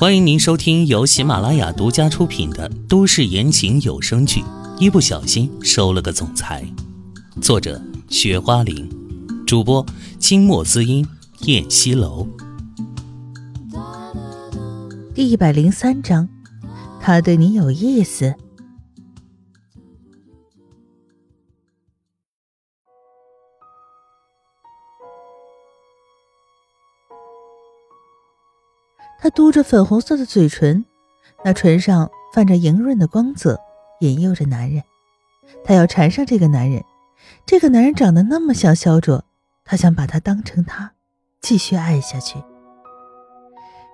欢迎您收听由喜马拉雅独家出品的都市言情有声剧《一不小心收了个总裁》，作者：雪花玲，主播：清墨滋音、燕西楼。第一百零三章，他对你有意思。她嘟着粉红色的嘴唇，那唇上泛着莹润的光泽，引诱着男人。她要缠上这个男人，这个男人长得那么像萧卓，她想把他当成他，继续爱下去。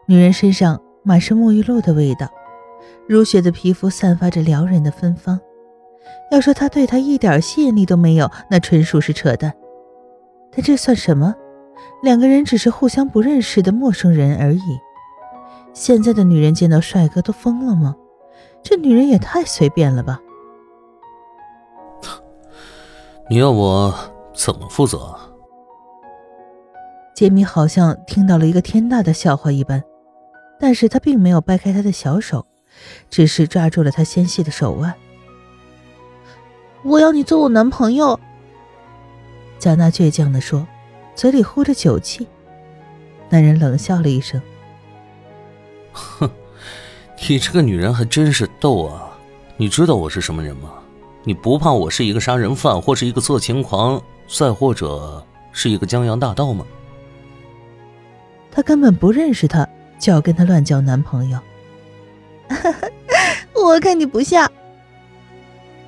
女人身上满是沐浴露的味道，如雪的皮肤散发着撩人的芬芳。要说他对她一点吸引力都没有，那纯属是扯淡。但这算什么？两个人只是互相不认识的陌生人而已。现在的女人见到帅哥都疯了吗？这女人也太随便了吧！你要我怎么负责？杰米好像听到了一个天大的笑话一般，但是他并没有掰开他的小手，只是抓住了他纤细的手腕。我要你做我男朋友。贾娜倔强地说，嘴里呼着酒气。男人冷笑了一声。哼，你这个女人还真是逗啊！你知道我是什么人吗？你不怕我是一个杀人犯，或是一个色情狂，再或者是一个江洋大盗吗？他根本不认识他，就要跟他乱交男朋友。我看你不像。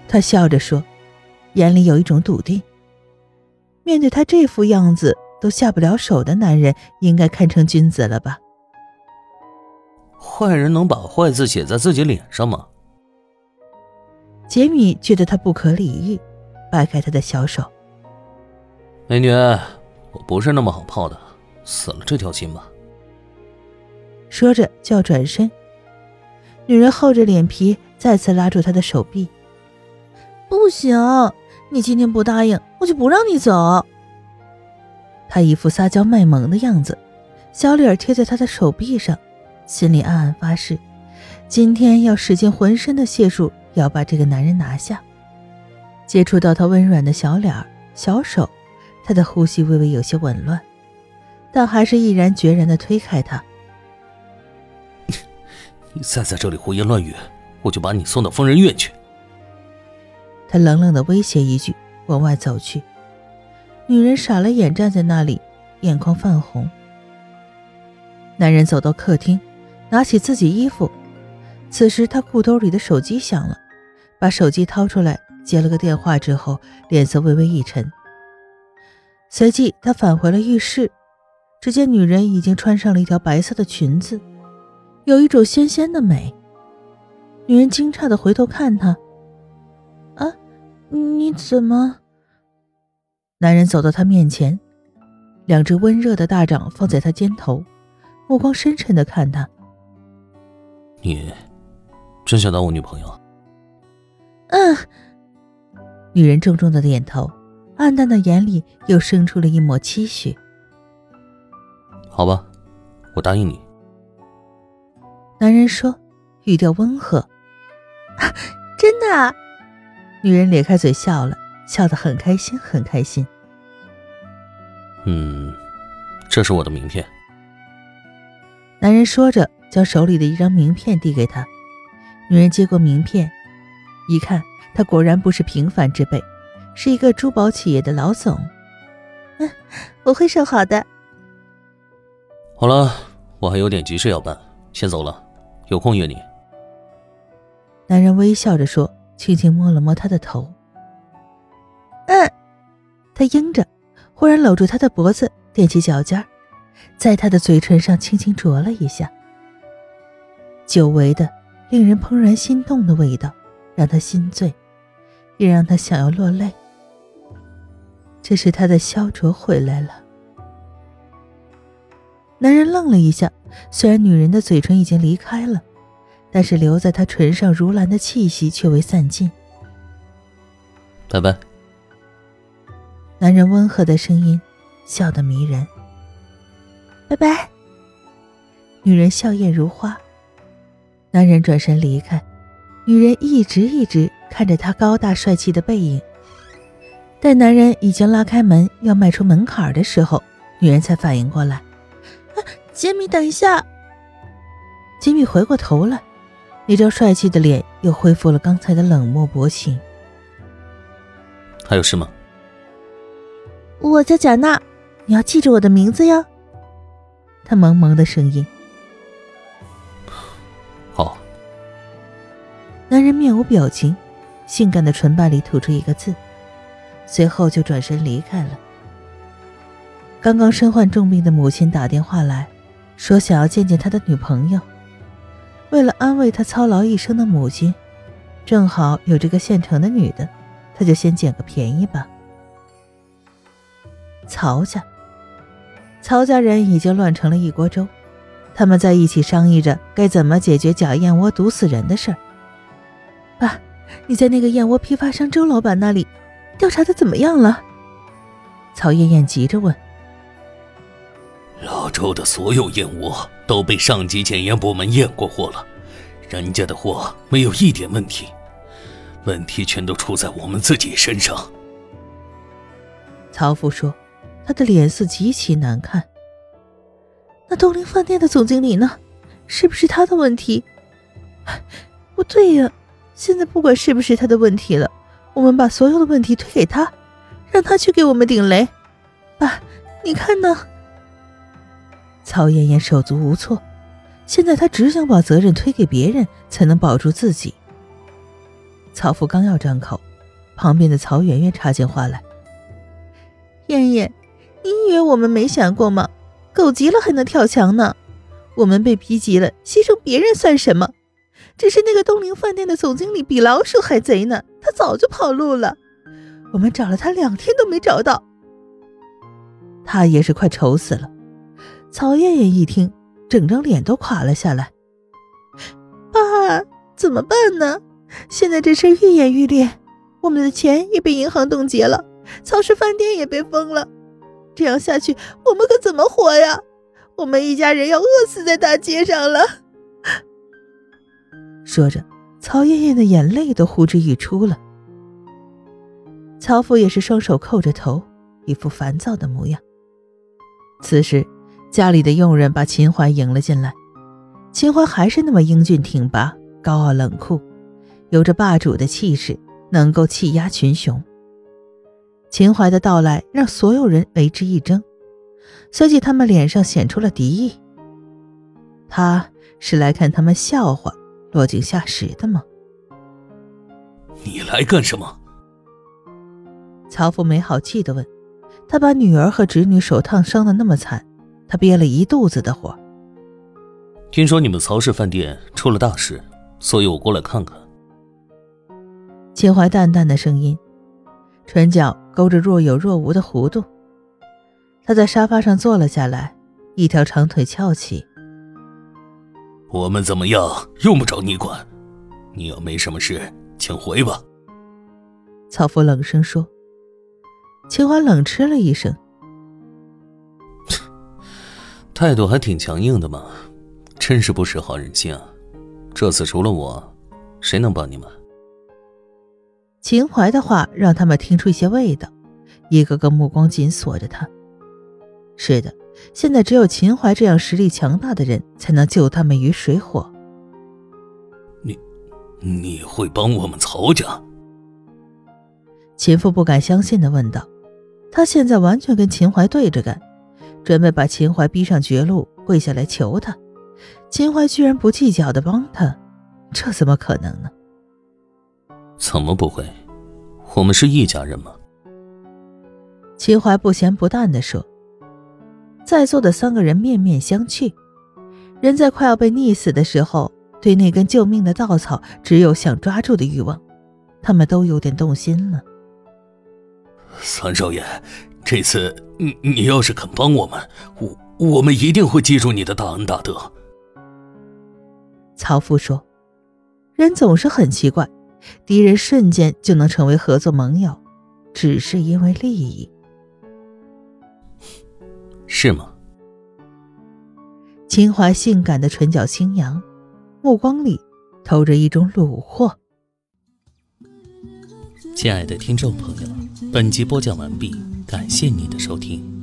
他笑着说，眼里有一种笃定。面对他这副样子都下不了手的男人，应该堪称君子了吧？坏人能把坏字写在自己脸上吗？杰米觉得他不可理喻，掰开他的小手。美女，我不是那么好泡的，死了这条心吧。说着就要转身，女人厚着脸皮再次拉住他的手臂。不行，你今天不答应，我就不让你走。他一副撒娇卖萌的样子，小脸贴在他的手臂上。心里暗暗发誓，今天要使尽浑身的解数，要把这个男人拿下。接触到他温软的小脸、小手，他的呼吸微微有些紊乱，但还是毅然决然地推开他。你再在这里胡言乱语，我就把你送到疯人院去。他冷冷地威胁一句，往外走去。女人傻了眼，站在那里，眼眶泛红。男人走到客厅。拿起自己衣服，此时他裤兜里的手机响了，把手机掏出来接了个电话之后，脸色微微一沉。随即他返回了浴室，只见女人已经穿上了一条白色的裙子，有一种纤纤的美。女人惊诧的回头看他：“啊，你怎么？”男人走到她面前，两只温热的大掌放在她肩头，目光深沉的看她。你真想当我女朋友？嗯。女人重重的点头，暗淡的眼里又生出了一抹期许。好吧，我答应你。男人说，语调温和。真的？女人咧开嘴笑了，笑得很开心，很开心。嗯，这是我的名片。男人说着。将手里的一张名片递给他，女人接过名片，一看，他果然不是平凡之辈，是一个珠宝企业的老总。嗯，我会收好的。好了，我还有点急事要办，先走了，有空约你。男人微笑着说，轻轻摸了摸她的头。嗯，他应着，忽然搂住他的脖子，踮起脚尖，在他的嘴唇上轻轻啄了一下。久违的、令人怦然心动的味道，让他心醉，也让他想要落泪。这是他的萧卓回来了。男人愣了一下，虽然女人的嘴唇已经离开了，但是留在他唇上如兰的气息却未散尽。拜拜。男人温和的声音，笑得迷人。拜拜。女人笑靥如花。男人转身离开，女人一直一直看着他高大帅气的背影。待男人已经拉开门要迈出门槛的时候，女人才反应过来：“杰米，等一下！”杰米回过头来，那张帅气的脸又恢复了刚才的冷漠薄情。还有事吗？我叫贾娜，你要记住我的名字哟。他萌萌的声音。男人面无表情，性感的唇瓣里吐出一个字，随后就转身离开了。刚刚身患重病的母亲打电话来说，想要见见他的女朋友。为了安慰他操劳一生的母亲，正好有这个现成的女的，他就先捡个便宜吧。曹家，曹家人已经乱成了一锅粥，他们在一起商议着该怎么解决假燕窝毒死人的事儿。爸，你在那个燕窝批发商周老板那里调查的怎么样了？曹艳艳急着问。老周的所有燕窝都被上级检验部门验过货了，人家的货没有一点问题，问题全都出在我们自己身上。曹父说。他的脸色极其难看。那东林饭店的总经理呢？是不是他的问题？不对呀！现在不管是不是他的问题了，我们把所有的问题推给他，让他去给我们顶雷。爸，你看呢？曹妍妍手足无措。现在她只想把责任推给别人，才能保住自己。曹父刚要张口，旁边的曹媛媛插进话来：“燕燕。”你以为我们没想过吗？狗急了还能跳墙呢。我们被逼急了，牺牲别人算什么？只是那个东陵饭店的总经理比老鼠还贼呢，他早就跑路了。我们找了他两天都没找到，他也是快愁死了。曹艳艳一听，整张脸都垮了下来。爸，怎么办呢？现在这事愈演愈烈，我们的钱也被银行冻结了，曹氏饭店也被封了。这样下去，我们可怎么活呀？我们一家人要饿死在大街上了。说着，曹艳艳的眼泪都呼之欲出了。曹父也是双手扣着头，一副烦躁的模样。此时，家里的佣人把秦淮迎了进来。秦淮还是那么英俊挺拔、高傲冷酷，有着霸主的气势，能够气压群雄。秦淮的到来让所有人为之一怔，随即他们脸上显出了敌意。他是来看他们笑话、落井下石的吗？你来干什么？曹父没好气的问。他把女儿和侄女手烫伤的那么惨，他憋了一肚子的火。听说你们曹氏饭店出了大事，所以我过来看看。秦淮淡淡的声音。唇角勾着若有若无的弧度，他在沙发上坐了下来，一条长腿翘起。我们怎么样用不着你管，你要没什么事，请回吧。曹夫冷声说。秦淮冷嗤了一声，态度还挺强硬的嘛，真是不识好人心啊！这次除了我，谁能帮你们？秦淮的话让他们听出一些味道，一个个目光紧锁着他。是的，现在只有秦淮这样实力强大的人才能救他们于水火。你，你会帮我们曹家？秦父不敢相信的问道。他现在完全跟秦淮对着干，准备把秦淮逼上绝路，跪下来求他。秦淮居然不计较的帮他，这怎么可能呢？怎么不会？我们是一家人吗？秦淮不咸不淡的说。在座的三个人面面相觑。人在快要被溺死的时候，对那根救命的稻草只有想抓住的欲望，他们都有点动心了。三少爷，这次你你要是肯帮我们，我我们一定会记住你的大恩大德。曹父说：“人总是很奇怪。”敌人瞬间就能成为合作盟友，只是因为利益，是吗？秦淮性感的唇角轻扬，目光里透着一种虏获。亲爱的听众朋友，本集播讲完毕，感谢您的收听。